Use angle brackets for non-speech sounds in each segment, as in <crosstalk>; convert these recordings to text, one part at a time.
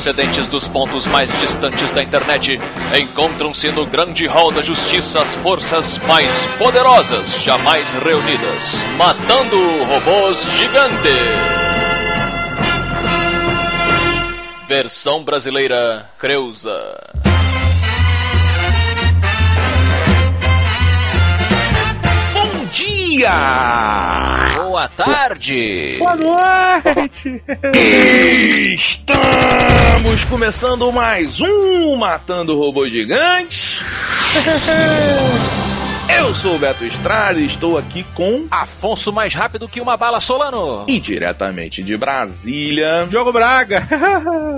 procedentes dos pontos mais distantes da internet, encontram-se no grande hall da justiça as forças mais poderosas jamais reunidas, matando robôs gigantes. Versão brasileira Creuza. Dia! Boa tarde! Boa noite! Estamos começando mais um Matando Robô Gigante. <laughs> Eu sou o Beto Estrada e estou aqui com Afonso mais rápido que uma bala Solano. e diretamente de Brasília. Diogo Braga.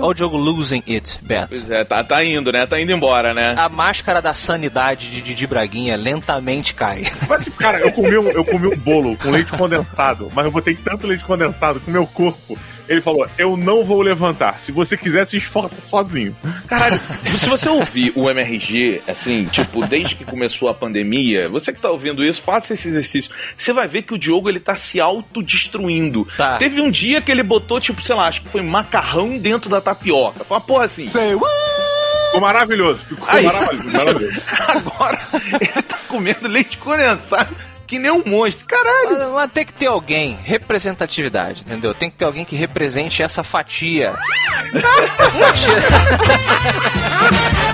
Olha o jogo Losing It, Beto. Pois é, tá, tá indo, né? Tá indo embora, né? A máscara da sanidade de Didi Braguinha lentamente cai. Mas, cara, eu comi, um, eu comi um bolo com leite condensado, mas eu botei tanto leite condensado que o meu corpo. Ele falou: Eu não vou levantar. Se você quiser, se esforça sozinho. Caralho, <laughs> se você ouvir o MRG, assim, tipo, desde que começou a pandemia, você que tá ouvindo isso, faça esse exercício. Você vai ver que o Diogo, ele tá se autodestruindo. Tá. Teve um dia que ele botou, tipo, sei lá, acho que foi macarrão dentro da tapioca. Foi uma porra assim. Ficou maravilhoso. Ficou Aí, maravilhoso. <laughs> maravilhoso. agora ele tá comendo leite condensado que nem um monstro. Caralho. Mas, mas tem que ter alguém, representatividade, entendeu? Tem que ter alguém que represente essa fatia. <laughs> essa fatia.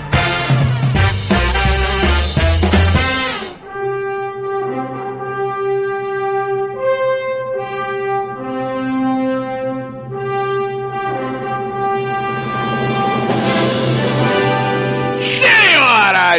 <laughs>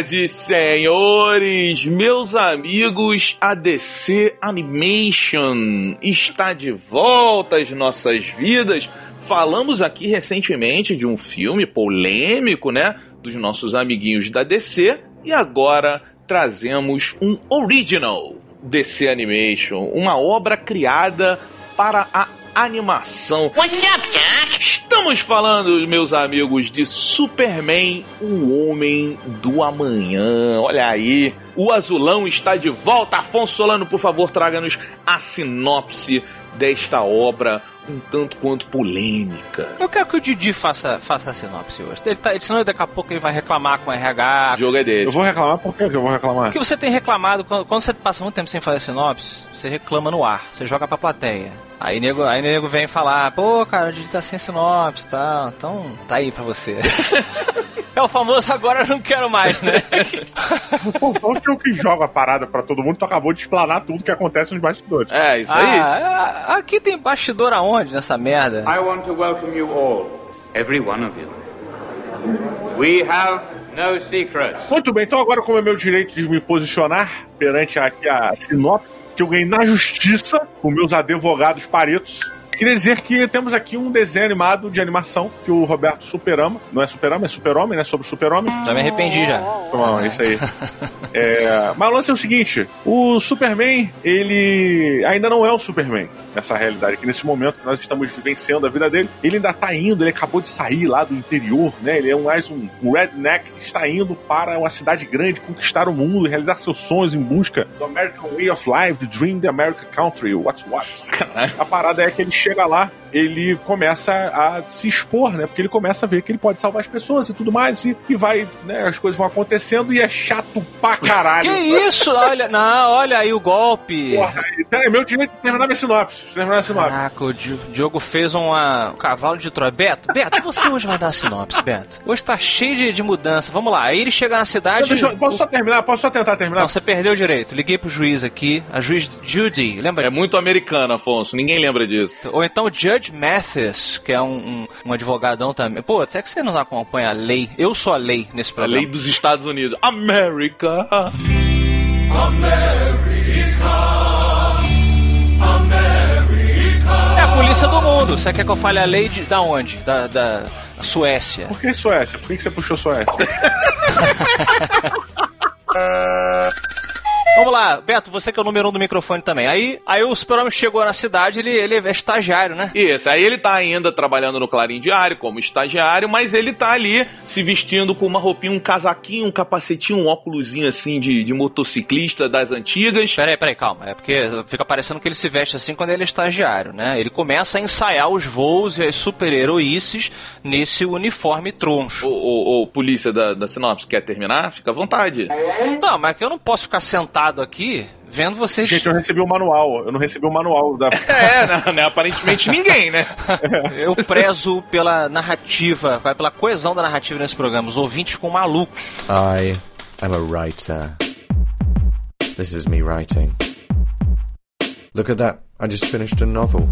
Senhoras e senhores, meus amigos, a DC Animation está de volta às nossas vidas. Falamos aqui recentemente de um filme polêmico, né? Dos nossos amiguinhos da DC. E agora trazemos um original DC Animation, uma obra criada para a animação. What's up, Doc? Estamos falando, meus amigos, de Superman, o Homem do Amanhã. Olha aí, o azulão está de volta. Afonso Solano, por favor, traga-nos a sinopse desta obra um tanto quanto polêmica. Eu quero que o Didi faça, faça a sinopse hoje. Ele tá, senão daqui a pouco ele vai reclamar com o RH. O jogo é Eu desse. vou reclamar por que eu vou reclamar? Porque você tem reclamado, quando, quando você passa muito tempo sem fazer sinopse, você reclama no ar, você joga pra plateia. Aí nego, aí nego vem falar, pô, cara, o tá sem sinopse, tá? Então, tá aí pra você. <laughs> é o famoso agora eu não quero mais, né? <laughs> Pô, então que eu que jogo a parada pra todo mundo, tu acabou de explanar tudo que acontece nos bastidores. É, isso aí. Ah, aqui tem bastidor aonde nessa merda? I want to welcome you all, every one of you. We have no secrets. Muito bem, então agora como é meu direito de me posicionar perante aqui a sinopse que eu ganhei na justiça com meus advogados paretos. Queria dizer que temos aqui um desenho animado de animação que o Roberto superama. Não é superama, é super-homem, né? Sobre o super-homem. Já me arrependi já. Bom, é isso aí. <laughs> É, mas o lance é o seguinte: o Superman, ele ainda não é o Superman nessa realidade, que nesse momento que nós estamos vivenciando a vida dele, ele ainda tá indo, ele acabou de sair lá do interior, né? Ele é mais um, um redneck que está indo para uma cidade grande, conquistar o mundo, realizar seus sonhos em busca do American Way of Life, the Dream the American Country, what's what. A parada é que ele chega lá, ele começa a se expor, né? Porque ele começa a ver que ele pode salvar as pessoas e tudo mais, e, e vai, né? As coisas vão acontecendo e é chato pra caralho. Que isso? Olha, não, olha aí o golpe. Porra, é meu direito de terminar minha sinopse. Terminar a sinopse. Caraca, o Di- Diogo fez uma- um cavalo de Troia. Beto, Beto, você hoje vai dar a sinopse, Beto. Hoje tá cheio de, de mudança. Vamos lá. Aí ele chega na cidade. Deixa eu- posso só terminar? Posso só tentar terminar? Não, você perdeu o direito. Liguei pro juiz aqui, a juiz Judy, lembra? É muito americano, Afonso. Ninguém lembra disso. Ou então o Judge Mathis, que é um, um, um advogadão também. Pô, será que você não acompanha a lei? Eu sou a lei nesse A programa. lei dos Estados Unidos. América. É a polícia do mundo. Você quer que eu fale a lei de, da onde? Da, da Suécia. Por que Suécia? Por que que você puxou Suécia? <laughs> Vamos lá, perto, você que é o número um do microfone também. Aí, aí o super-homem chegou na cidade, ele, ele é estagiário, né? Isso, aí ele tá ainda trabalhando no Clarim Diário como estagiário, mas ele tá ali se vestindo com uma roupinha, um casaquinho, um capacetinho, um óculosinho assim de, de motociclista das antigas. Peraí, peraí, calma. É porque fica parecendo que ele se veste assim quando ele é estagiário, né? Ele começa a ensaiar os voos e as super-heroices nesse uniforme troncho. Ô, ô, ô, polícia da, da Sinopse, quer terminar? Fica à vontade. Não, mas que eu não posso ficar sentado aqui vendo vocês. Gente, eu recebi o manual. Eu não recebi o manual da. <laughs> É, não, <laughs> né? Aparentemente ninguém, né? <laughs> eu prezo pela narrativa, pela coesão da narrativa nesse programa. Os ouvintes ficam malucos. I am a writer. This is me writing. Look at that. I just finished a novel.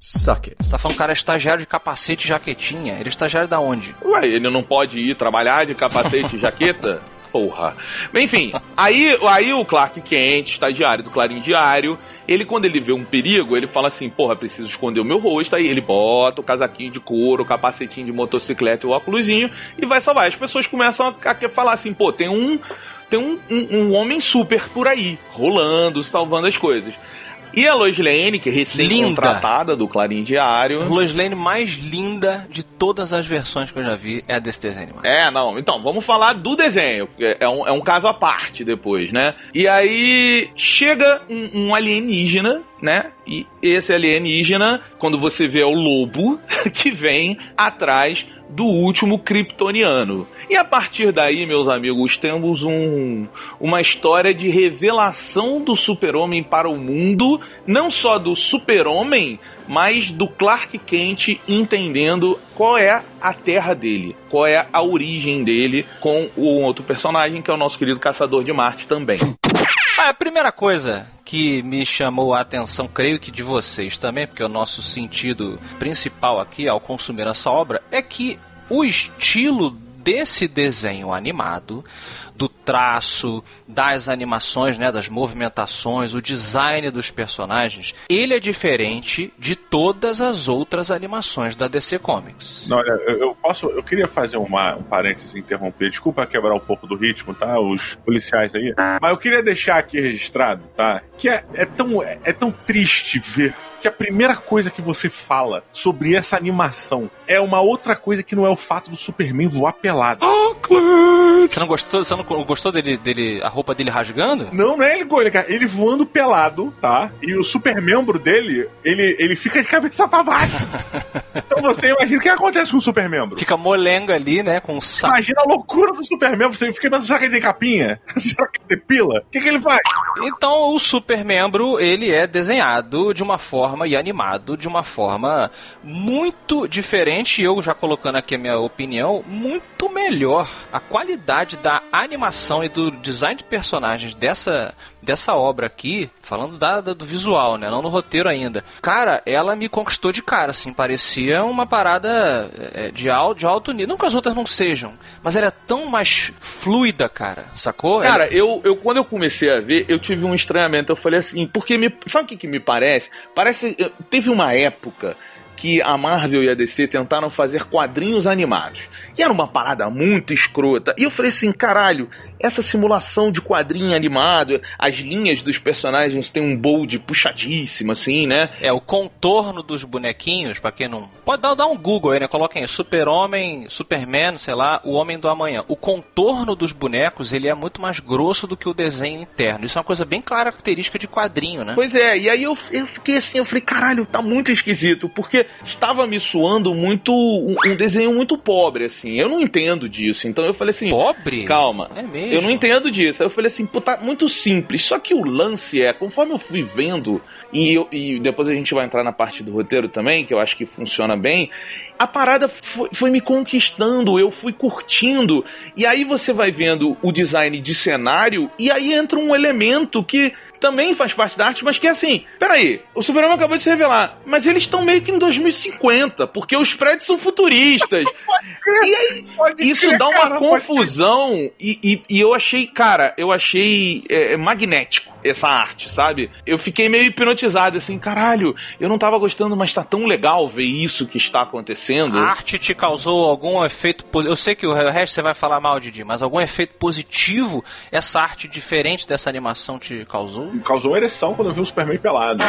Suck it. Você tá falando que o cara é estagiário de capacete e jaquetinha. Ele é estagiário da onde? Ué, ele não pode ir trabalhar de capacete e jaqueta? Porra. Enfim, aí, aí o Clark Kent, estagiário do Clarim Diário, ele, quando ele vê um perigo, ele fala assim: porra, preciso esconder o meu rosto. Aí ele bota o casaquinho de couro, o capacetinho de motocicleta e o óculosinho e vai salvar. As pessoas começam a, falar assim: pô, tem um. Tem um, um, um homem super por aí, rolando, salvando as coisas. E a Lois Lane, que é recém-contratada do Clarim Diário. A Lois Lane mais linda de todas as versões que eu já vi é a desse desenho. Mano. É, não. Então, vamos falar do desenho. É um, é um caso à parte depois, né? E aí chega um, um alienígena né? E esse alienígena, quando você vê é o lobo <laughs> que vem atrás do último kryptoniano. E a partir daí, meus amigos, temos um, uma história de revelação do super-homem para o mundo, não só do super-homem, mas do Clark Kent entendendo qual é a terra dele, qual é a origem dele com o outro personagem que é o nosso querido Caçador de Marte também. Ah, a primeira coisa que me chamou a atenção, creio que de vocês também, porque o nosso sentido principal aqui ao consumir essa obra é que o estilo desse desenho animado do traço, das animações, né, das movimentações, o design dos personagens, ele é diferente de todas as outras animações da DC Comics. Não, olha, eu, posso, eu queria fazer uma, um parênteses interromper. Desculpa quebrar um pouco do ritmo, tá? Os policiais aí. Mas eu queria deixar aqui registrado, tá? Que é, é tão, é, é tão triste ver que a primeira coisa que você fala sobre essa animação é uma outra coisa que não é o fato do Superman voar pelado. Clint! Você não gostou? Você não gostou dele, dele, a roupa dele rasgando? Não, não é ele, cara. Ele voando pelado, tá? E o super membro dele, ele, ele fica de cabeça pra baixo. <laughs> então você imagina o que acontece com o super membro. Fica molenga ali, né? Com o saco. Imagina a loucura do super membro. Você fica pensando, será que ele tem capinha? <laughs> será que ele tem pila? O que, que ele faz? Então o super membro, ele é desenhado de uma forma forma e animado de uma forma muito diferente. Eu já colocando aqui a minha opinião, muito melhor. A qualidade da animação e do design de personagens dessa dessa obra aqui, falando da, da, do visual, né? Não no roteiro ainda. Cara, ela me conquistou de cara, assim. Parecia uma parada é, de, alto, de alto nível. Não que as outras não sejam, mas ela é tão mais fluida, cara. Sacou? Cara, ela... eu, eu quando eu comecei a ver, eu tive um estranhamento. Eu falei assim, porque me. Sabe o que, que me parece? Parece. Teve uma época que a Marvel e a DC tentaram fazer quadrinhos animados. E era uma parada muito escrota. E eu falei assim, caralho, essa simulação de quadrinho animado, as linhas dos personagens têm um bold puxadíssimo, assim, né? É, o contorno dos bonequinhos, pra quem não. Pode dar, dar um Google aí, né? Coloquem Super-Homem, Superman, sei lá, o Homem do Amanhã. O contorno dos bonecos, ele é muito mais grosso do que o desenho interno. Isso é uma coisa bem característica de quadrinho, né? Pois é, e aí eu, eu fiquei assim, eu falei, caralho, tá muito esquisito, porque estava me suando muito um, um desenho muito pobre, assim. Eu não entendo disso. Então eu falei assim. Pobre? Calma. É mesmo? Eu não entendo disso. Aí eu falei assim, pô, tá muito simples. Só que o lance é, conforme eu fui vendo, e, eu, e depois a gente vai entrar na parte do roteiro também, que eu acho que funciona bem, a parada foi, foi me conquistando, eu fui curtindo. E aí você vai vendo o design de cenário, e aí entra um elemento que também faz parte da arte, mas que é assim: peraí, o Superman acabou de se revelar, mas eles estão meio que em 2050, porque os prédios são futuristas. <laughs> e aí, isso dá uma confusão, e, e, e, eu achei, cara, eu achei é, magnético essa arte, sabe? Eu fiquei meio hipnotizado, assim, caralho, eu não tava gostando, mas tá tão legal ver isso que está acontecendo. A arte te causou algum efeito positivo? Eu sei que o resto você vai falar mal, Didi, mas algum efeito positivo essa arte diferente dessa animação te causou? Causou uma ereção quando eu vi o Superman pelado.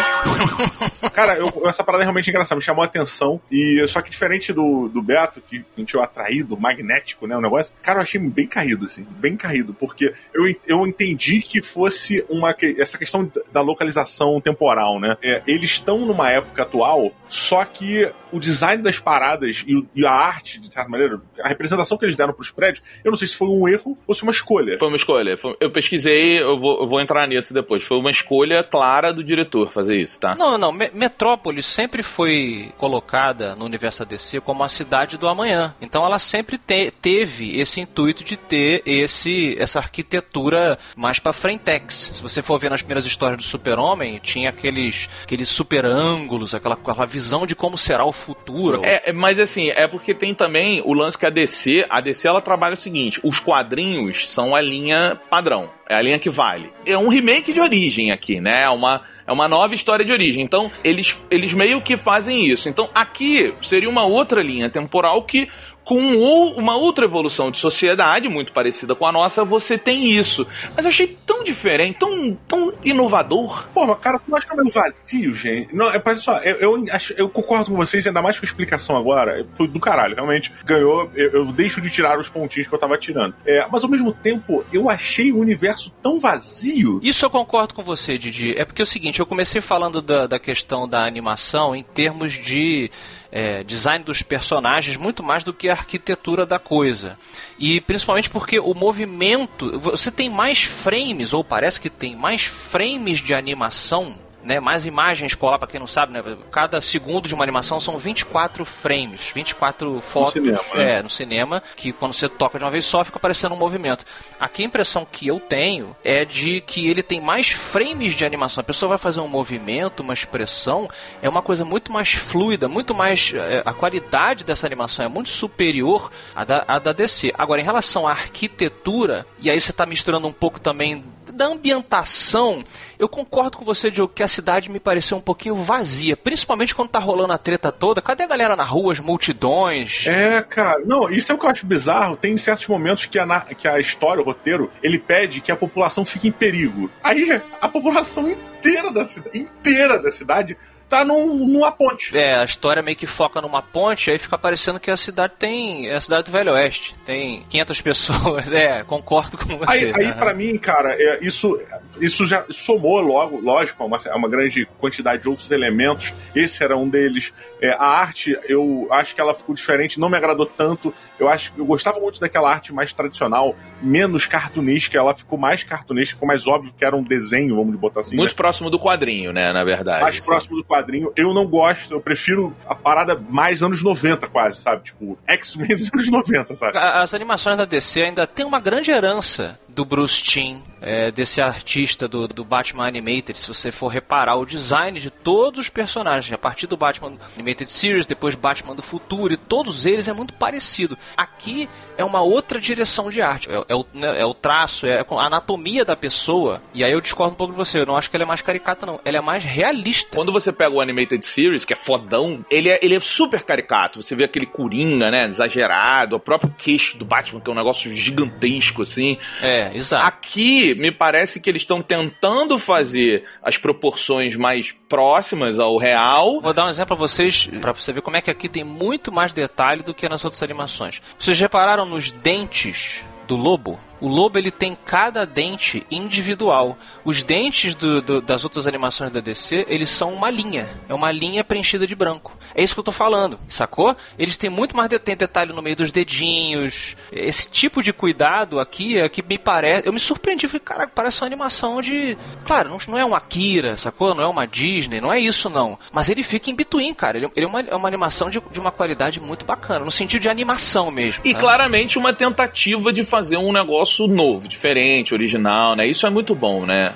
<laughs> Cara, eu, essa parada é realmente engraçada, me chamou a atenção. E só que diferente do, do Beto, que sentiu atraído, magnético, né? O negócio, cara, eu achei bem caído, assim, bem caído, porque eu, eu entendi que fosse uma. Essa questão da localização temporal, né? É, eles estão numa época atual, só que o design das paradas e, e, a arte, de certa maneira, a representação que eles deram pros prédios, eu não sei se foi um erro ou se uma escolha. Foi uma escolha. Eu pesquisei, eu vou, eu vou entrar nisso depois. Foi uma escolha clara do diretor fazer isso, tá? Não, não. Metrópolis sempre foi colocada no universo DC como a cidade do amanhã. Então ela sempre te, teve esse intuito de ter esse essa arquitetura mais pra frentex. Se você for ver nas primeiras histórias do Super-Homem, tinha aqueles, aqueles super ângulos, aquela, aquela visão de como será o futuro. É, mas assim, é porque tem também o lance que a DC, a DC ela trabalha o seguinte, os quadrinhos são a linha padrão, é a linha que vale. É um remake de origem aqui, né? É uma é uma nova história de origem. Então, eles, eles meio que fazem isso. Então, aqui seria uma outra linha temporal que com uma outra evolução de sociedade, muito parecida com a nossa, você tem isso. Mas eu achei tão diferente, tão, tão inovador. Pô, mas cara, tu acha meio vazio, gente? Não, é, só, eu, eu, acho, eu concordo com vocês, ainda mais com a explicação agora. Foi do caralho, realmente. Ganhou, eu, eu deixo de tirar os pontinhos que eu tava tirando. É, mas ao mesmo tempo, eu achei o universo tão vazio. Isso eu concordo com você, Didi. É porque é o seguinte, eu comecei falando da, da questão da animação em termos de é, design dos personagens muito mais do que a arquitetura da coisa. E principalmente porque o movimento. Você tem mais frames, ou parece que tem mais frames de animação né, mais imagens colar, para quem não sabe, né, cada segundo de uma animação são 24 frames, 24 fotos no cinema, né? é, no cinema, que quando você toca de uma vez só fica aparecendo um movimento. Aqui a impressão que eu tenho é de que ele tem mais frames de animação. A pessoa vai fazer um movimento, uma expressão, é uma coisa muito mais fluida, muito mais. É, a qualidade dessa animação é muito superior à da, à da DC. Agora, em relação à arquitetura, e aí você está misturando um pouco também da ambientação, eu concordo com você, Diogo, que a cidade me pareceu um pouquinho vazia, principalmente quando tá rolando a treta toda. Cadê a galera na rua, as multidões? É, cara, não, isso é o que eu acho bizarro. Tem certos momentos que a, que a história, o roteiro, ele pede que a população fique em perigo. Aí a população inteira da cidade, inteira da cidade tá num, numa ponte. É, a história meio que foca numa ponte, aí fica parecendo que a cidade tem. É a cidade do Velho Oeste. Tem 500 <laughs> pessoas. É, concordo com você. Aí, aí para mim, cara, é, isso, isso já somou logo, lógico, a uma, uma grande quantidade de outros elementos. Esse era um deles. É, a arte, eu acho que ela ficou diferente, não me agradou tanto. Eu acho eu gostava muito daquela arte mais tradicional, menos cartunística. Ela ficou mais cartunística, ficou mais óbvio que era um desenho, vamos botar assim. Muito né? próximo do quadrinho, né, na verdade. Mais assim. próximo do quadrinho quadrinho. Eu não gosto, eu prefiro a parada mais anos 90, quase, sabe? Tipo, X-Men dos anos 90, sabe? As animações da DC ainda tem uma grande herança do Bruce Timm, é, desse artista do, do Batman Animated, se você for reparar o design de todos os personagens, a partir do Batman Animated Series, depois Batman do Futuro, e todos eles é muito parecido. Aqui é uma outra direção de arte, é, é, o, né, é o traço, é a anatomia da pessoa, e aí eu discordo um pouco de você, eu não acho que ela é mais caricata não, ela é mais realista. Quando você pega o Animated Series, que é fodão, ele é, ele é super caricato, você vê aquele coringa, né, exagerado, o próprio queixo do Batman, que é um negócio gigantesco, assim. É, exato. Aqui, me parece que eles estão tentando fazer as proporções mais próximas ao real. Vou dar um exemplo pra vocês, para você ver como é que aqui tem muito mais detalhe do que nas outras animações. Vocês repararam nos dentes do lobo? O lobo ele tem cada dente individual. Os dentes do, do, das outras animações da DC, eles são uma linha. É uma linha preenchida de branco. É isso que eu tô falando, sacou? Eles têm muito mais de, detalhe no meio dos dedinhos. Esse tipo de cuidado aqui é que me parece. Eu me surpreendi. Falei, caraca, parece uma animação de. Claro, não, não é uma Akira, sacou? Não é uma Disney, não é isso não. Mas ele fica em between, cara. Ele, ele é, uma, é uma animação de, de uma qualidade muito bacana, no sentido de animação mesmo. E né? claramente uma tentativa de fazer um negócio negócio novo, diferente, original, né? Isso é muito bom, né?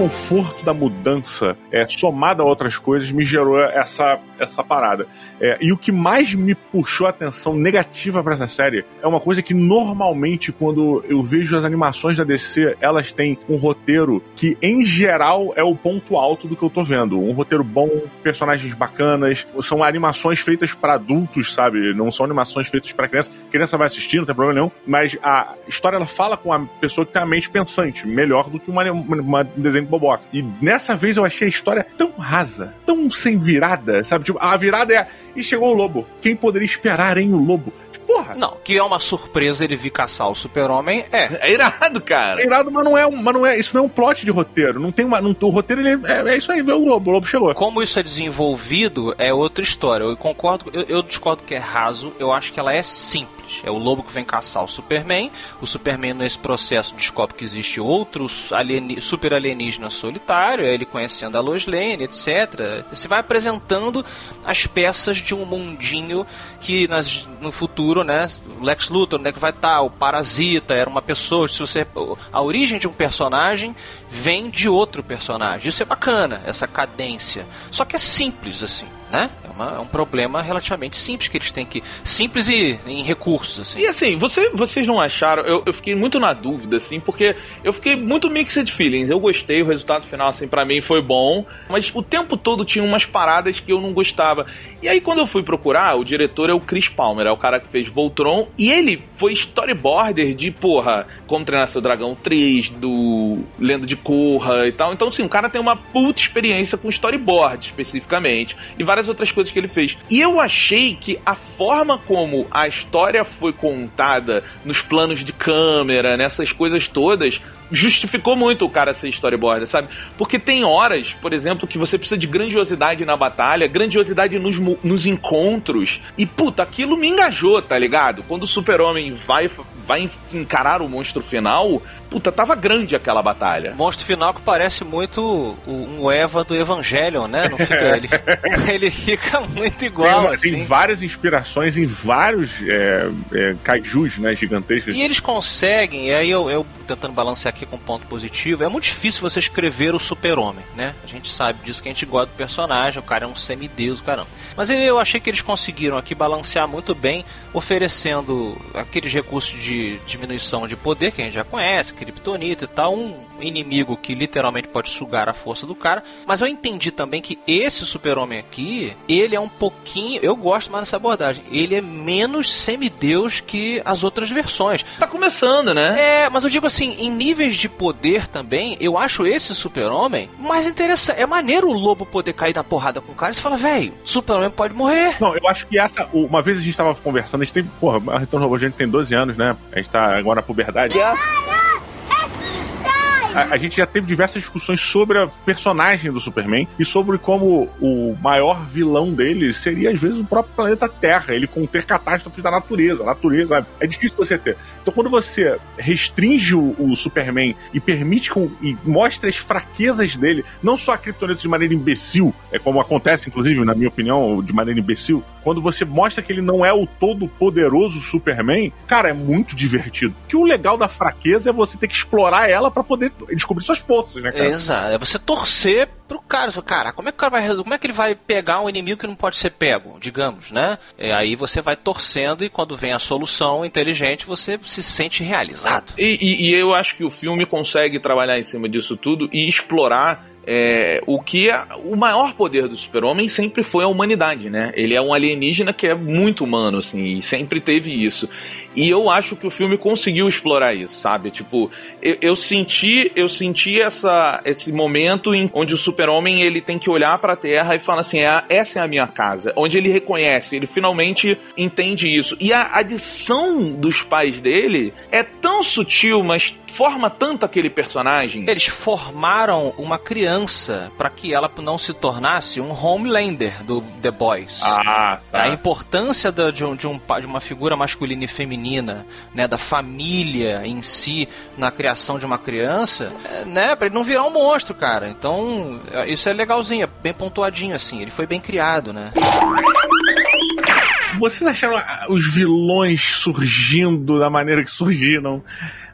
Desconforto da mudança, é, somado a outras coisas, me gerou essa, essa parada. É, e o que mais me puxou a atenção negativa para essa série é uma coisa que normalmente, quando eu vejo as animações da DC, elas têm um roteiro que, em geral, é o ponto alto do que eu tô vendo. Um roteiro bom, personagens bacanas, são animações feitas para adultos, sabe? Não são animações feitas para criança. Criança vai assistir, não tem problema nenhum, mas a história ela fala com a pessoa que tem a mente pensante, melhor do que uma, uma, um desenho de boboca. E nessa vez eu achei a história tão rasa, tão sem virada, sabe? Tipo, a virada é. E chegou o lobo. Quem poderia esperar, hein, o lobo? Tipo, porra. Não, que é uma surpresa ele vir caçar o super-homem, é. É irado, cara. É irado, mas não é, mas não é. Isso não é um plot de roteiro. Não tem uma. Não, o roteiro ele é, é isso aí, vê o lobo. O lobo chegou. Como isso é desenvolvido, é outra história. Eu concordo, eu, eu discordo que é raso, eu acho que ela é simples. É o lobo que vem caçar o Superman. O Superman, nesse processo, descobre que existe alieni super alienígenas solitário. É ele conhecendo a Lois Lane, etc. Você vai apresentando as peças de um mundinho que nas, no futuro, né? O Lex Luthor, onde é que vai estar? O Parasita era uma pessoa. Se você, a origem de um personagem vem de outro personagem. Isso é bacana, essa cadência. Só que é simples assim né? É, uma, é, um problema relativamente simples que eles têm que. Simples e em recursos, assim. E assim, você, vocês não acharam. Eu, eu fiquei muito na dúvida, assim, porque eu fiquei muito mixed feelings. Eu gostei, o resultado final, assim, para mim foi bom, mas o tempo todo tinha umas paradas que eu não gostava. E aí, quando eu fui procurar, o diretor é o Chris Palmer, é o cara que fez Voltron, e ele foi storyboarder de, porra, Como Treinar Seu Dragão 3, do Lenda de Korra e tal. Então, assim, o cara tem uma puta experiência com storyboard, especificamente, e várias várias outras coisas que ele fez. E eu achei que a forma como a história foi contada nos planos de câmera, nessas coisas todas, justificou muito o cara ser storyboarder, sabe? Porque tem horas, por exemplo, que você precisa de grandiosidade na batalha, grandiosidade nos, nos encontros. E, puta, aquilo me engajou, tá ligado? Quando o super-homem vai, vai encarar o monstro final, puta, tava grande aquela batalha. Monstro final que parece muito um Eva do Evangelion, né? Não fica ele. <laughs> ele fica muito igual. Tem, assim. tem várias inspirações em vários é, é, kaijus, né? Gigantescos. E eles conseguem, e aí eu, eu tentando balancear aqui com ponto positivo, é muito difícil você escrever o super-homem, né? A gente sabe disso que a gente gosta do personagem, o cara é um semideus, caramba. Mas eu achei que eles conseguiram aqui balancear muito bem, oferecendo aqueles recursos de diminuição de poder que a gente já conhece, Kryptonita e tal, um inimigo que literalmente pode sugar a força do cara. Mas eu entendi também que esse super-homem aqui, ele é um pouquinho. Eu gosto mais dessa abordagem. Ele é menos semideus que as outras versões. Tá começando, né? É, mas eu digo assim, em níveis de poder também, eu acho esse super-homem mais interessante. É maneiro o lobo poder cair na porrada com o cara e você fala, velho, super-homem pode morrer. Não, eu acho que essa. Uma vez a gente tava conversando, a gente tem. Porra, a Retorno Robô, a gente tem 12 anos, né? A gente tá agora na puberdade. Yeah. A, a, gente já teve diversas discussões sobre a personagem do Superman e sobre como o maior vilão dele seria, às vezes, o próprio planeta Terra, ele conter catástrofes da natureza. A natureza é difícil você ter. Então, quando você restringe o, o Superman e permite com, e mostra as fraquezas dele, não só a criptonita de maneira imbecil, é como acontece, inclusive, na minha opinião, de maneira imbecil, quando você mostra que ele não é o todo poderoso Superman, cara, é muito divertido. Que o legal da fraqueza é você ter que explorar ela para poder descobrir suas forças, né, cara? Exato. É você torcer pro cara. Cara, como é que o cara vai Como é que ele vai pegar um inimigo que não pode ser pego, digamos, né? E aí você vai torcendo e quando vem a solução inteligente, você se sente realizado. E, e, e eu acho que o filme consegue trabalhar em cima disso tudo e explorar é, o que é, o maior poder do super-homem sempre foi a humanidade, né? Ele é um alienígena que é muito humano, assim, e sempre teve isso. E eu acho que o filme conseguiu explorar isso, sabe? Tipo, eu, eu senti, eu senti essa, esse momento em onde o super-homem ele tem que olhar para a Terra e fala assim, é, essa é a minha casa, onde ele reconhece, ele finalmente entende isso. E a adição dos pais dele é tão sutil, mas forma tanto aquele personagem. Eles formaram uma criança para que ela não se tornasse um Homelander do The Boys. Ah, tá. A importância de, um, de, um, de uma figura masculina e feminina, né, da família em si na criação de uma criança, é, né, para ele não virar um monstro, cara. Então, é, isso é legalzinho, é bem pontuadinho assim. Ele foi bem criado, né? Vocês acharam os vilões surgindo da maneira que surgiram?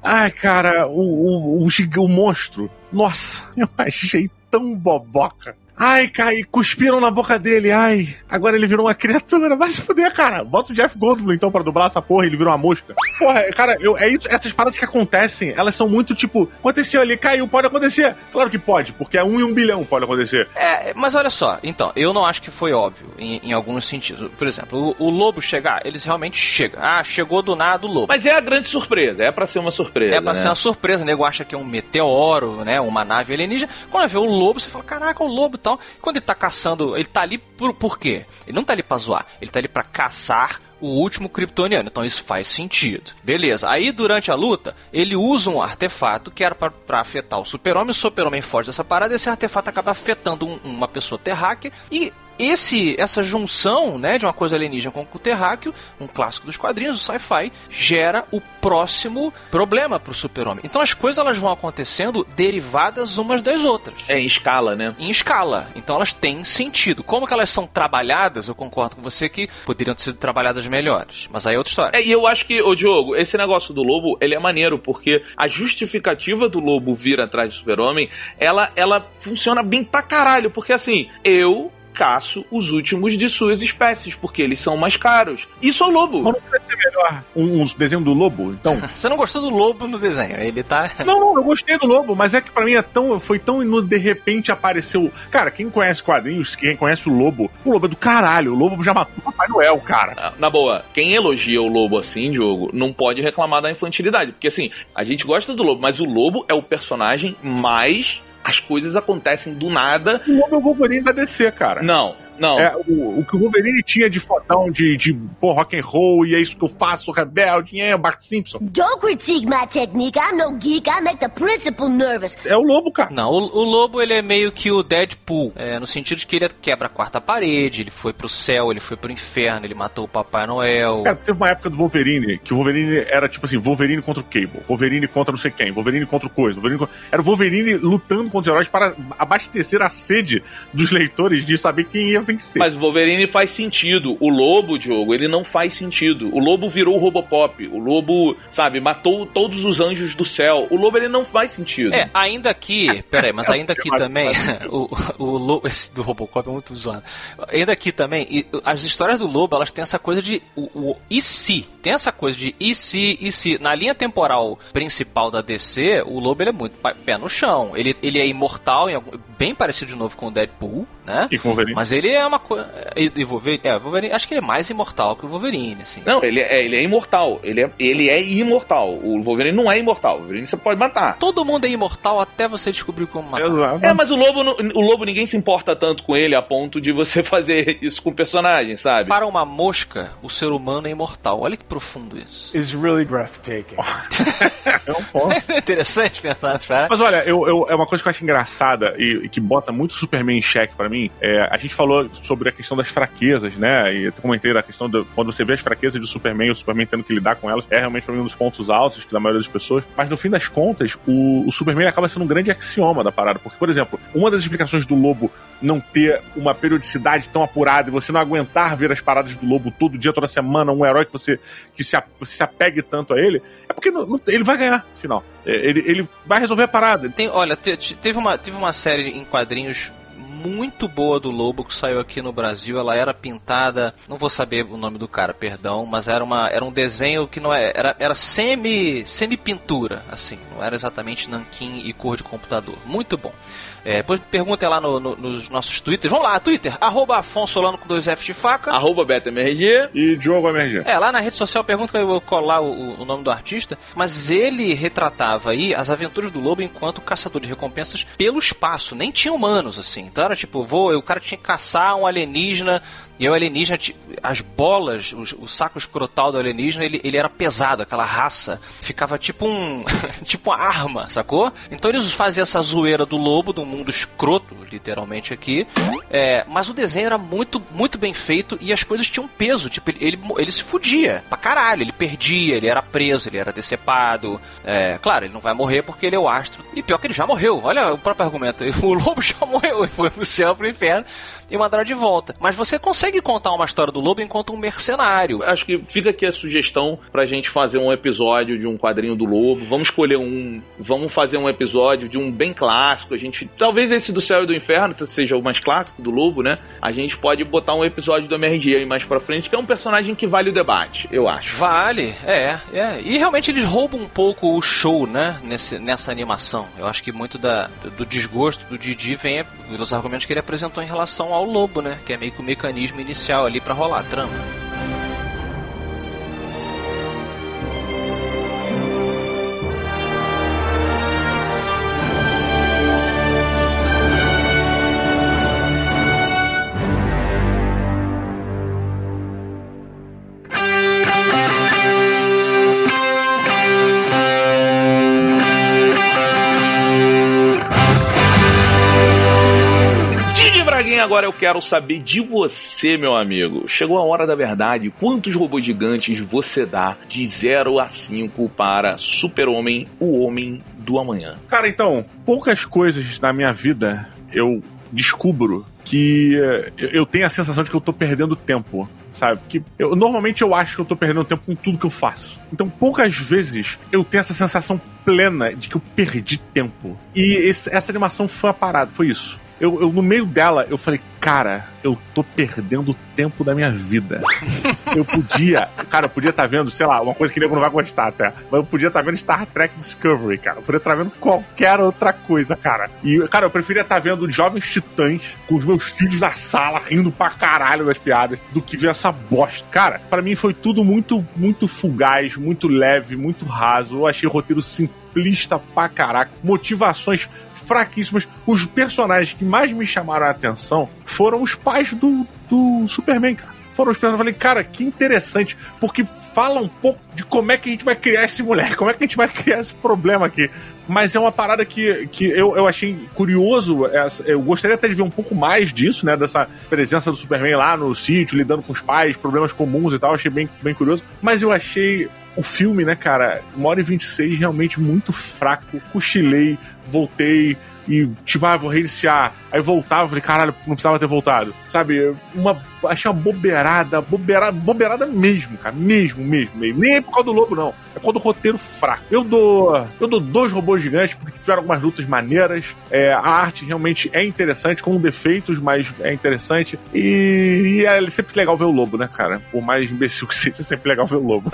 Ai, cara, o, o, o, o monstro. Nossa, <laughs> eu achei tão boboca. Ai, e cuspiram na boca dele. Ai, agora ele virou uma criatura. Vai se fuder, cara. Bota o Jeff Goldblum então pra dublar essa porra e ele virou uma mosca. Porra, cara, eu, é isso, essas paradas que acontecem, elas são muito tipo, aconteceu ali, caiu, pode acontecer. Claro que pode, porque é um em um bilhão pode acontecer. É, mas olha só, então, eu não acho que foi óbvio em, em alguns sentidos. Por exemplo, o, o lobo chegar, eles realmente chegam. Ah, chegou do nada o lobo. Mas é a grande surpresa, é pra ser uma surpresa. É pra né? ser uma surpresa, o nego acha que é um meteoro, né? Uma nave alienígena. Quando vê o lobo, você fala, caraca, o lobo e tal. Quando ele tá caçando, ele tá ali por, por quê? Ele não tá ali pra zoar, ele tá ali pra caçar o último kryptoniano. Então isso faz sentido. Beleza. Aí durante a luta, ele usa um artefato que era pra afetar o super-homem. O super-homem foge dessa parada esse artefato acaba afetando um- uma pessoa terráquea. E esse, essa junção né, de uma coisa alienígena com o terráqueo, um clássico dos quadrinhos, o sci-fi, gera o próximo problema pro super-homem. Então as coisas elas vão acontecendo derivadas umas das outras É em escala, né? em escala. Então elas têm sentido. Como que elas são trabalhadas, eu concordo com você que poderiam ter sido trabalhadas melhores. Mas aí é outra história. É, e eu acho que, ô Diogo, esse negócio do lobo, ele é maneiro, porque a justificativa do lobo vir atrás do super-homem, ela, ela funciona bem pra caralho, porque assim, eu caço os últimos de suas espécies, porque eles são mais caros. Isso é o lobo. Mas não podia ser melhor um, um desenho do lobo, então? <laughs> Você não gostou do lobo no desenho? Ele tá. Não, não, eu gostei do Lobo, mas é que pra mim é tão, foi tão inu- de repente apareceu. Cara, quem conhece quadrinhos, quem conhece o Lobo, o Lobo é do caralho. O Lobo já matou o Papai Noel, cara. Na- Na boa, quem elogia o lobo assim, Diogo, não pode reclamar da infantilidade. Porque assim, a gente gosta do lobo, mas o lobo é o personagem mais. As coisas acontecem do nada. O Lobo é o Wolverine da DC, cara. Não, não. É, o, o que o Wolverine tinha de fodão, de, de pô, rock and roll, e é isso que eu faço, rebelde, é o Bart Simpson. Don't critique my technique. I'm no geek. I make the principal nervous. É o Lobo, cara. Não, o, o lobo ele é meio que o Deadpool, é, no sentido de que ele quebra a quarta parede, ele foi pro céu, ele foi pro inferno, ele matou o Papai Noel. Cara, teve uma época do Wolverine que o Wolverine era tipo assim: Wolverine contra o Cable, Wolverine contra não sei quem, Wolverine contra o coisa, Wolverine contra... Era o Wolverine lutando contra os heróis para abastecer a sede dos leitores de saber quem ia vencer. Mas o Wolverine faz sentido. O lobo, Diogo, ele não faz sentido. O lobo virou o Robopop. O lobo, sabe, matou todos os anjos do céu. O lobo, ele não faz sentido. É, ainda aqui, peraí, mas ainda aqui Mas- também, <laughs> o, o lobo, esse do Robocop é muito zoado. Ainda aqui também, as histórias do lobo, elas têm essa coisa de o, o e se, tem essa coisa de e se, e se. Na linha temporal principal da DC, o lobo ele é muito pé no chão. Ele, ele é imortal, em algum- bem parecido de novo com o Deadpool, né? E com o Wolverine. Mas ele é uma coisa. E, e Wolverine, é, Wolverine, acho que ele é mais imortal que o Wolverine, assim. Não, ele é, ele é imortal. Ele é, ele é imortal. O Wolverine não é imortal. O Wolverine você pode matar. Todo mundo é imortal até você descobrir como matar. Exato. É, mas o lobo, o lobo ninguém se importa tanto com ele a ponto de você <laughs> fazer isso com o personagem, sabe? Para uma mosca, o ser humano é imortal. Olha que profundo isso. <laughs> is really breathtaking. É um ponto. É <laughs> interessante pensar nessa parada. Mas olha, eu, eu- é uma coisa que eu acho engraçada e, e que bota muito o Superman em xeque pra mim. É, a gente falou sobre a questão das fraquezas, né? E eu comentei a questão de quando você vê as fraquezas do Superman o Superman tendo que lidar com elas, é realmente mim um dos pontos altos que da maioria das pessoas. Mas no fim das contas, o, o Superman acaba sendo um grande axioma da parada. Porque, por exemplo, uma das explicações do lobo não ter uma periodicidade tão apurada e você não aguentar ver as paradas do lobo todo dia, toda semana, um herói que você, que se, você se apegue tanto a ele, é porque não- não- ele vai ganhar final. É, Ele, ele vai resolver a parada. Tem, olha, te- te- teve, uma, teve uma série em quadrinhos muito boa do Lobo que saiu aqui no Brasil. Ela era pintada, não vou saber o nome do cara, perdão, mas era, uma, era um desenho que não é, era, era semi, semi pintura, assim, não era exatamente nanquim e cor de computador. Muito bom. É, depois perguntem lá no- no- nos nossos twitters. Vamos lá, Twitter, arroba Afonso Solano com dois F de faca. Arroba BetaMRG. E Diogo MRG. É, lá na rede social pergunta que eu vou colar o, o nome do artista, mas ele retratava aí as aventuras do lobo enquanto caçador de recompensas pelo espaço, nem tinha humanos assim. Então era tipo, vou, o cara tinha que caçar um alienígena e o alienígena, as bolas, os- o, saco escrotal do alienígena, ele, ele era pesado, aquela raça ficava tipo um <laughs> tipo uma arma, sacou? Então eles faziam essa zoeira do lobo, do mundo escroto, literalmente aqui, é, mas o desenho era muito, muito bem feito e as coisas tinham peso. Tipo, ele, ele, ele se fudia pra caralho. Ele perdia, ele era preso, ele era decepado. É, claro, ele não vai morrer porque ele é o astro. E pior que ele já morreu. Olha o próprio argumento. <laughs> O lobo já morreu. Ele foi pro céu, pro inferno. E mandaram de volta. Mas você consegue contar uma história do lobo enquanto um mercenário. Acho que fica aqui a sugestão pra gente fazer um episódio de um quadrinho do Lobo. Vamos escolher um. Vamos fazer um episódio de um bem clássico. A gente. Talvez esse do Céu e do Inferno seja o mais clássico do Lobo, né? A gente pode botar um episódio do MRG aí mais pra frente, que é um personagem que vale o debate, eu acho. Vale, é, é. E realmente eles roubam um pouco o show, né? Nesse, nessa animação. Eu acho que muito da, do desgosto do Didi vem pelos argumentos que ele apresentou em relação ao lobo, né? Que é meio que o mecanismo inicial ali pra rolar a trama. Braguinha, agora eu quero saber de você, meu amigo. Chegou a hora da verdade. Quantos robôs gigantes você dá de 0 a 5 para Super-Homem, o Homem do Amanhã? Cara, então, poucas coisas na minha vida eu descubro que eh, eu- eu tenho a sensação de que eu tô perdendo tempo, sabe? Que eu, normalmente eu acho que eu tô perdendo tempo com tudo que eu faço. Então, poucas vezes eu tenho essa sensação plena de que eu perdi tempo. E esse- essa animação foi a parada, foi isso. Eu, eu, no meio dela, eu falei, cara, eu tô perdendo o tempo da minha vida. Eu podia, cara, eu podia estar vendo, sei lá, uma coisa que o nego não vai gostar até, mas eu podia estar vendo Star Trek Discovery, cara. Eu podia estar vendo qualquer outra coisa, cara. E, cara, eu preferia estar vendo Jovens Titãs com os meus filhos na sala, rindo pra caralho das piadas, do que ver essa bosta. Cara, pra mim foi tudo muito, muito fugaz, muito leve, muito raso. Eu achei o roteiro simplista pra caraca, motivações fraquíssimas. Os personagens que mais me chamaram a atenção foram os pais do, do Superman, cara. Foram os personagens. Eu falei, cara, que interessante, porque fala um pouco de como é que a gente vai criar esse moleque, como é que a gente vai criar esse problema aqui. Mas é uma parada que, que eu, eu achei curioso. Eu gostaria até de ver um pouco mais disso, né? Dessa presença do Superman lá no sítio, lidando com os pais, problemas comuns e tal. Achei bem, bem curioso. Mas eu achei o filme, né, cara, uma hora e 26 realmente muito fraco. Cochilei, voltei e, tipo, ah, vou reiniciar. Aí voltava, falei, caralho, não precisava ter voltado. Sabe? Uma. Achei uma bobeirada, bobeirada, bobeirada mesmo, cara. Mesmo, mesmo, mesmo. Nem é por causa do lobo, não. É por causa do roteiro fraco. Eu dou. Eu dou dois robôs gigantes, porque tiveram algumas lutas maneiras. É, a arte realmente é interessante, com defeitos, mas é interessante. E, e é sempre legal ver o lobo, né, cara? Por mais imbecil que <laughs> seja, é sempre legal ver o lobo.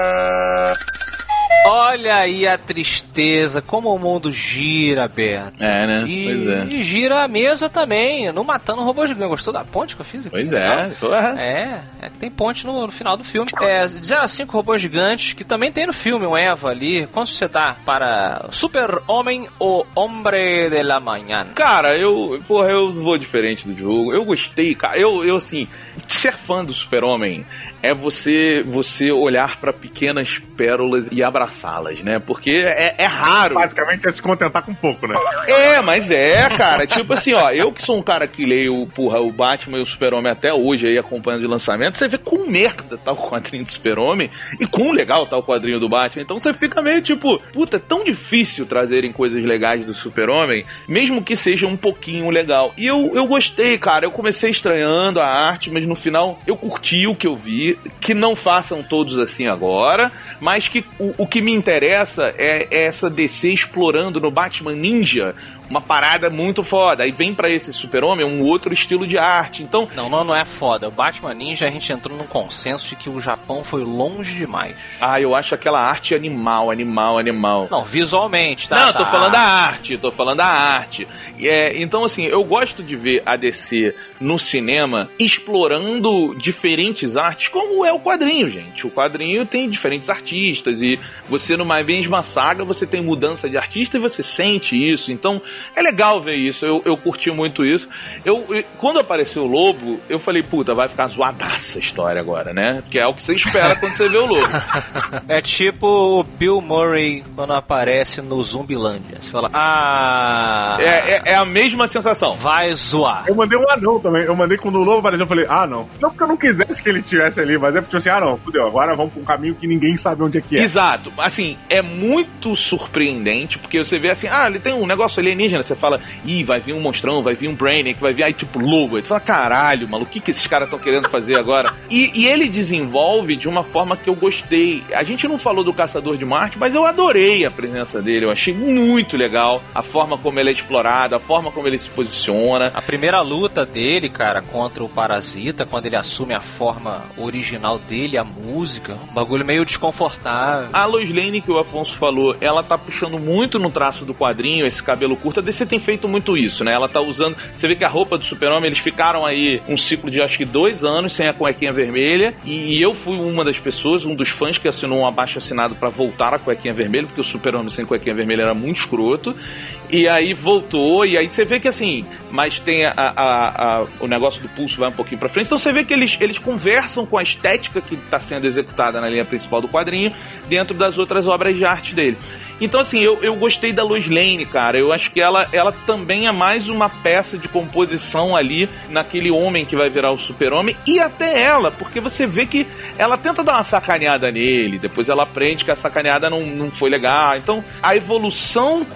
Olha aí a tristeza, como o mundo gira, Beto. É, né? E, Pois é. e gira a mesa também, não matando o robô gigante. Gostou da ponte que eu fiz aqui? Pois é, porra. É, é que tem ponte no, no final do filme. É, de 0 a 5 robôs gigantes, que também tem no filme um Eva ali. Quanto você dá para Super-Homem ou Hombre de la Manhã? Cara, eu, porra, eu vou diferente do jogo. Eu gostei, cara. Eu, eu assim, ser fã do Super-Homem é você você olhar pra pequenas pérolas e abraçá-las, né? Porque é, é raro. Basicamente é se contentar com pouco, né? É, mas é, cara. tipo assim, ó, eu que sou um cara que leio, porra, o Batman e o Super-Homem até hoje aí acompanhando de lançamento, você vê com merda tá o quadrinho do Super-Homem e com legal tá o quadrinho do Batman. Então você fica meio tipo, puta, é tão difícil trazerem coisas legais do Super-Homem, mesmo que seja um pouquinho legal. E eu, eu gostei, cara. Eu comecei estranhando a arte, mas no final eu curti o que eu vi. Que não façam todos assim agora, mas que o, o que me interessa é, é essa DC explorando no Batman Ninja uma parada muito foda. Aí vem pra esse super-homem um outro estilo de arte. Então, Não, não, não é foda. O Batman Ninja a gente entrou num consenso de que o Japão foi longe demais. ah, eu acho aquela arte animal, animal, animal. Não, visualmente, tá? Não, tô Tá. falando da arte, tô falando da arte. É, então, assim, eu gosto de ver a DC no cinema explorando diferentes artes, como é o quadrinho, gente. O quadrinho tem diferentes artistas e você, numa mesma saga, você tem mudança de artista e você sente isso. Então, é legal ver isso. Eu, eu curti muito isso. Eu, eu- quando apareceu o Lobo, eu falei, puta, vai ficar zoadaça a história agora, né? Porque é o que você espera quando você vê o Lobo. É tipo o Bill Murray quando aparece no Zumbilândia. Você fala, ah. É, é, é a mesma sensação. Vai zoar. Eu mandei um anão também. Eu mandei quando o lobo apareceu, eu falei, ah, não. Não porque eu não quisesse que ele tivesse ali, mas é porque, tipo assim, ah, não, fudeu, agora vamos pra um caminho que ninguém sabe onde é que é. Exato. Assim, é muito surpreendente, porque você vê assim, ah, ele tem um negócio alienígena, você fala, ih, vai vir um monstrão, vai vir um Brainiac, vai vir aí tipo logo. Aí tu fala, caralho, maluco, o que, que esses caras estão querendo fazer agora? E, e ele desenvolve de uma forma que eu gostei. A gente não falou do Caçador de Marte, mas eu adorei a presença dele, eu achei muito legal a forma como ele é explorado, a forma como ele se posiciona. A primeira luta dele, cara, contra o Parasita, quando ele assume a forma original dele, a música, um bagulho meio desconfortável. A Lois Lane que o Afonso falou, ela tá puxando muito no traço do quadrinho, esse cabelo curto. A DC tem feito muito isso, né? Ela tá usando. Você vê que a roupa do Super-Homem, eles ficaram aí um ciclo de acho que dois anos sem a cuequinha vermelha. E, e eu fui uma das pessoas, um dos fãs que assinou um abaixo assinado para voltar a cuequinha vermelha, porque o Super-Homem sem cuequinha vermelha era muito escroto. E aí voltou, e aí você vê que assim, mas tem a, a, a, o negócio do pulso vai um pouquinho pra frente. Então você vê que eles, eles conversam com a estética que está sendo executada na linha principal do quadrinho dentro das outras obras de arte dele. Então, assim, eu, eu gostei da Lois Lane, cara. Eu acho que ela, ela também é mais uma peça de composição ali naquele homem que vai virar o super-homem. E até ela, porque você vê que ela tenta dar uma sacaneada nele, depois ela aprende que a sacaneada não, não foi legal. Então, a evolução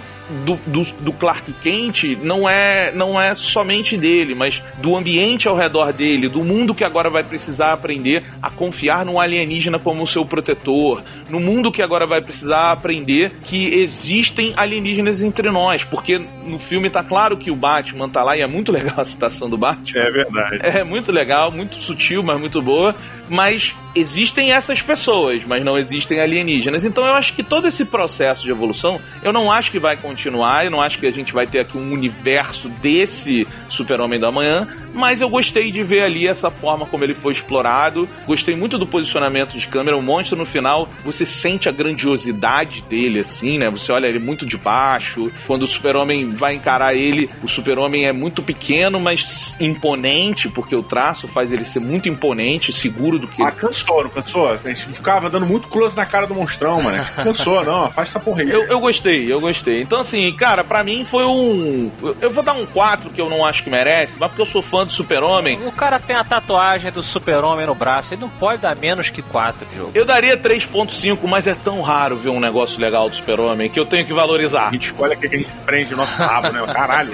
do, do, do, Clark Kent não é, não é somente dele, mas do ambiente ao redor dele, do mundo que agora vai precisar aprender a confiar num alienígena como seu protetor, no mundo que agora vai precisar aprender que existem alienígenas entre nós, porque no filme tá claro que o Batman tá lá e é muito legal a citação do Batman. É verdade. É muito legal, muito sutil, mas muito boa. Mas existem essas pessoas, mas não existem alienígenas. Então eu acho que todo esse processo de evolução, eu não acho que vai continuar, eu não acho que a gente vai ter aqui um universo desse Super-Homem da Manhã, mas eu gostei de ver ali essa forma como ele foi explorado. Gostei muito do posicionamento de câmera. O monstro no final, você sente a grandiosidade dele, assim, né? Você olha ele muito de baixo. Quando o Super-Homem vai encarar ele, o Super-Homem é muito pequeno, mas imponente, porque o traço faz ele ser muito imponente, seguro do que. Ah, cansou, não cansou? A gente ficava dando muito close na cara do monstrão, mano. Cansou, não, faz essa porra aí. Eu, eu gostei, eu gostei. Então, assim, cara, para mim foi um. Eu vou dar um 4 que eu não acho que merece, mas porque eu sou fã do Super-Homem. O cara tem a tatuagem do Super-Homem no braço, ele não pode dar menos que 4 de jogo. Eu daria 3.5, mas é tão raro ver um negócio legal do Super-Homem que eu tenho que valorizar. A gente escolhe aqui que a gente prende o nosso rabo, né? Caralho.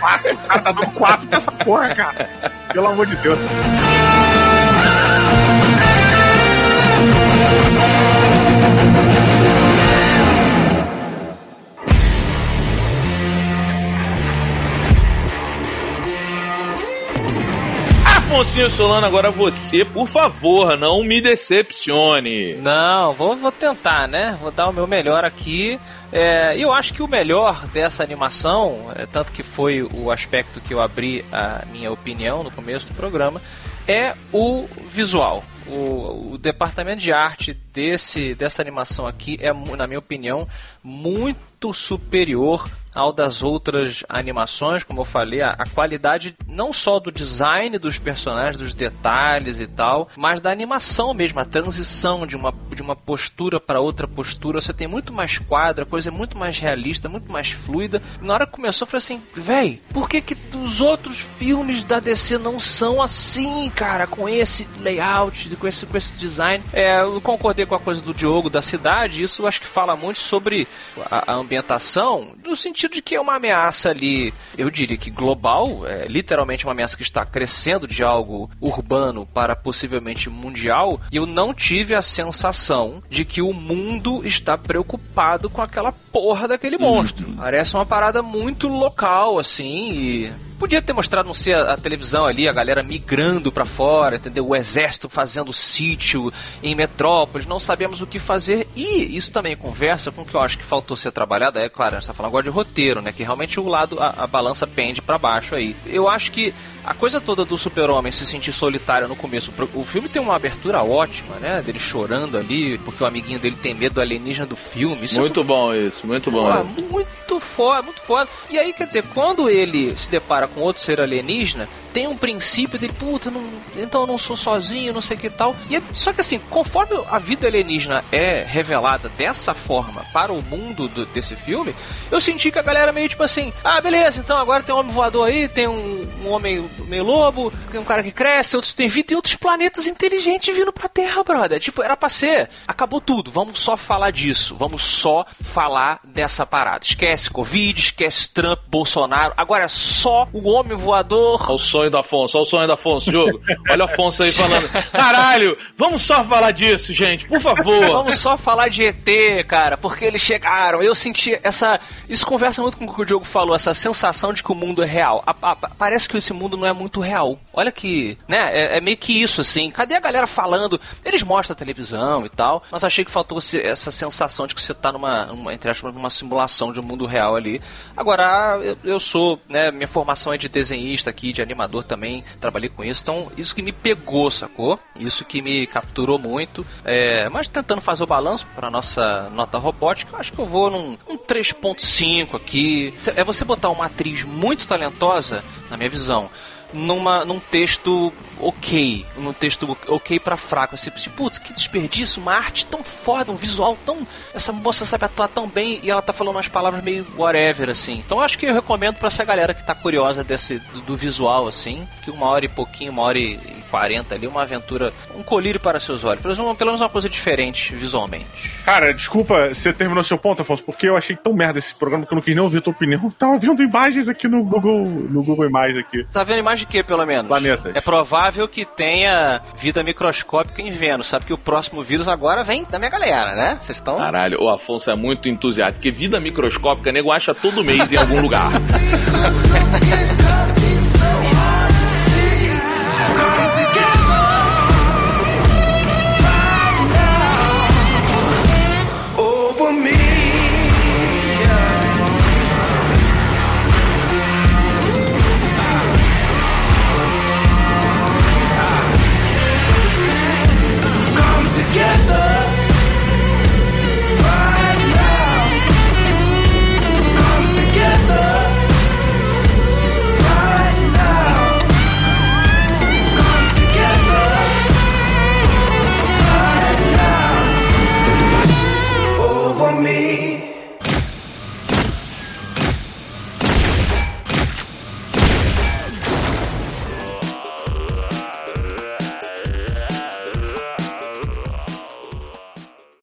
4, o cara tá dando 4 nessa porra, cara. Pelo amor de Deus. Afonso Solano, agora você, por favor, não me decepcione. Não, vou, vou tentar, né? Vou dar o meu melhor aqui. É, eu acho que o melhor dessa animação, é, tanto que foi o aspecto que eu abri a minha opinião no começo do programa, é o visual. O, o departamento de arte desse, dessa animação aqui é, na minha opinião, muito superior ao das outras animações, como eu falei, a, a, qualidade não só do design dos personagens, dos detalhes e tal, mas da animação mesmo, a transição de uma, de uma postura para outra postura. Você tem muito mais quadro, a coisa é muito mais realista, muito mais fluida. Na hora que começou, eu falei assim, véi, por que, que os outros filmes da DC não são assim, cara, com esse layout, com esse, com esse design? É, eu concordei com a coisa do Diogo da cidade, isso eu acho que fala muito sobre a, a ambientação, no sentido sentido de que é uma ameaça ali, eu diria que global, é literalmente uma ameaça que está crescendo de algo urbano para possivelmente mundial, e eu não tive a sensação de que o mundo está preocupado com aquela porra daquele monstro. Uhum. Parece uma parada muito local, assim, e Podia ter mostrado, não sei, a, a televisão ali, a galera migrando para fora, entendeu? O exército fazendo sítio em metrópoles, não sabemos o que fazer. E isso também conversa com o que eu acho que faltou ser trabalhado. É claro, a gente tá falando agora de roteiro, né? Que realmente o lado, a, a balança pende para baixo aí. Eu acho que a coisa toda do super-homem se sentir solitário no começo, o filme tem uma abertura ótima, né? Dele chorando ali, porque o amiguinho dele tem medo do alienígena do filme. Isso muito é... bom isso, muito bom ah, isso. Muito foda, muito foda. E aí, quer dizer, quando ele se depara com outro ser alienígena, tem um princípio dele, puta, não, então eu não sou sozinho, não sei que tal. E é, só que assim, conforme a vida alienígena é revelada dessa forma para o mundo do, desse filme, eu senti que a galera meio tipo assim, ah, beleza, então agora tem um homem voador aí, tem um um homem meio lobo, um cara que cresce, outros têm vida e outros planetas inteligentes vindo pra Terra, brother. Tipo, era pra ser. Acabou tudo. Vamos só falar disso. Vamos só falar dessa parada. Esquece Covid, esquece Trump, Bolsonaro. Agora é só o homem voador. Olha o sonho do Afonso, olha o sonho do Afonso, jogo. Olha o Afonso aí falando. Caralho, vamos só falar disso, gente, por favor. <laughs> Vamos só falar de ET, cara, porque eles chegaram. Eu senti essa. Isso conversa muito com o que o Diogo falou, essa sensação de que o mundo é real. A, a, parece que esse mundo não é muito real. Olha que, né? É, é, meio que isso, assim. Cadê a galera falando? Eles mostram a televisão e tal, mas achei que faltou essa sensação de que você tá numa, numa entre aspas, numa simulação de um mundo real ali. Agora, eu, eu sou, né? Minha formação é de desenhista aqui, de animador também, trabalhei com isso, então isso que me pegou, sacou? Isso que me capturou muito. É, mas tentando fazer o balanço para nossa nota robótica, eu acho que eu vou num, num 3.5 aqui. É você botar uma atriz muito talentosa, na minha visão, numa, num texto ok, num texto ok para fraco. Assim, putz, que desperdício, uma arte tão foda, um visual tão. Essa moça sabe atuar tão bem e ela tá falando umas palavras meio whatever, assim. Então acho que eu recomendo para essa galera que tá curiosa desse, do, do, visual, assim, que uma hora e pouquinho, uma hora e quarenta ali, uma aventura, um colírio para seus olhos. Pelo menos, pelo menos uma coisa diferente visualmente. Cara, desculpa, você terminou seu ponto, Afonso, porque eu achei tão merda esse programa que eu não quis nem ouvir a tua opinião. <laughs> Tava vendo imagens aqui no Google, no Google Imagens aqui. Tá vendo imagem de quê, pelo menos? Planeta. É provável que tenha vida microscópica em Vênus. Sabe que o próximo vírus agora vem da minha galera, né? Vocês estão. Caralho, o Afonso é muito entusiasta, porque vida microscópica, nego acha todo mês em algum lugar. <laughs>